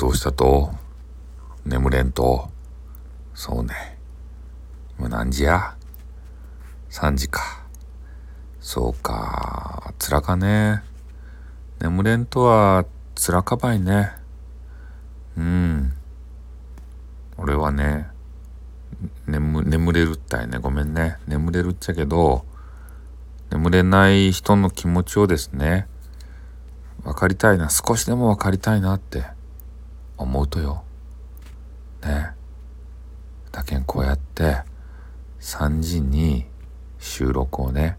どうしたと眠れんとそうね。今何時や ?3 時か。そうか。つらかね。眠れんとはつらかばいね。うん。俺はね眠眠れるったいね。ごめんね。眠れるっちゃけど眠れない人の気持ちをですね分かりたいな。少しでも分かりたいなって。思うとよ。ね。だけんこうやって3時に収録をね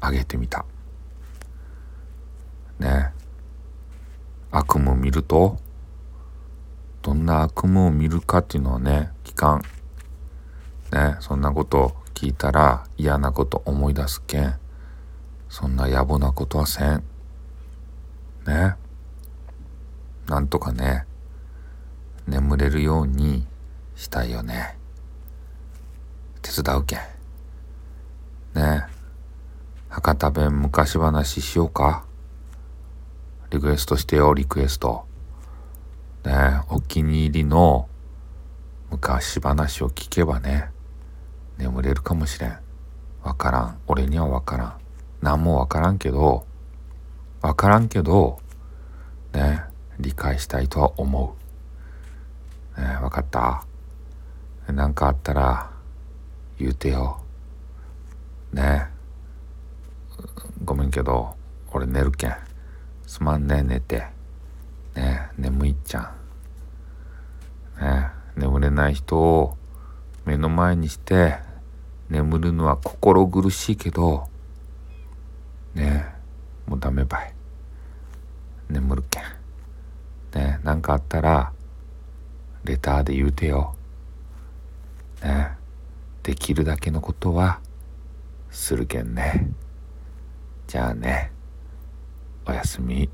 上げてみた。ね。悪夢見るとどんな悪夢を見るかっていうのはね聞かん。ね。そんなこと聞いたら嫌なこと思い出すけん。そんな野暮なことはせん。ね。なんとかね眠れるようにしたいよね。手伝うけん。ね。博多弁昔話しようか。リクエストしてよリクエスト。ねお気に入りの昔話を聞けばね眠れるかもしれん。わからん。俺にはわからん。何もわからんけどわからんけどね。理解したいとは思う。ねわかった？何かあったら言うてよ。ねえ。ごめんけど俺寝るけん。すまんね寝て。ねえ眠いっちゃん。ねえ眠れない人を目の前にして眠るのは心苦しいけどねえもうダメばい。眠るけん。何かあったらレターで言うてよ。ね。できるだけのことはするけんね。じゃあね。おやすみ。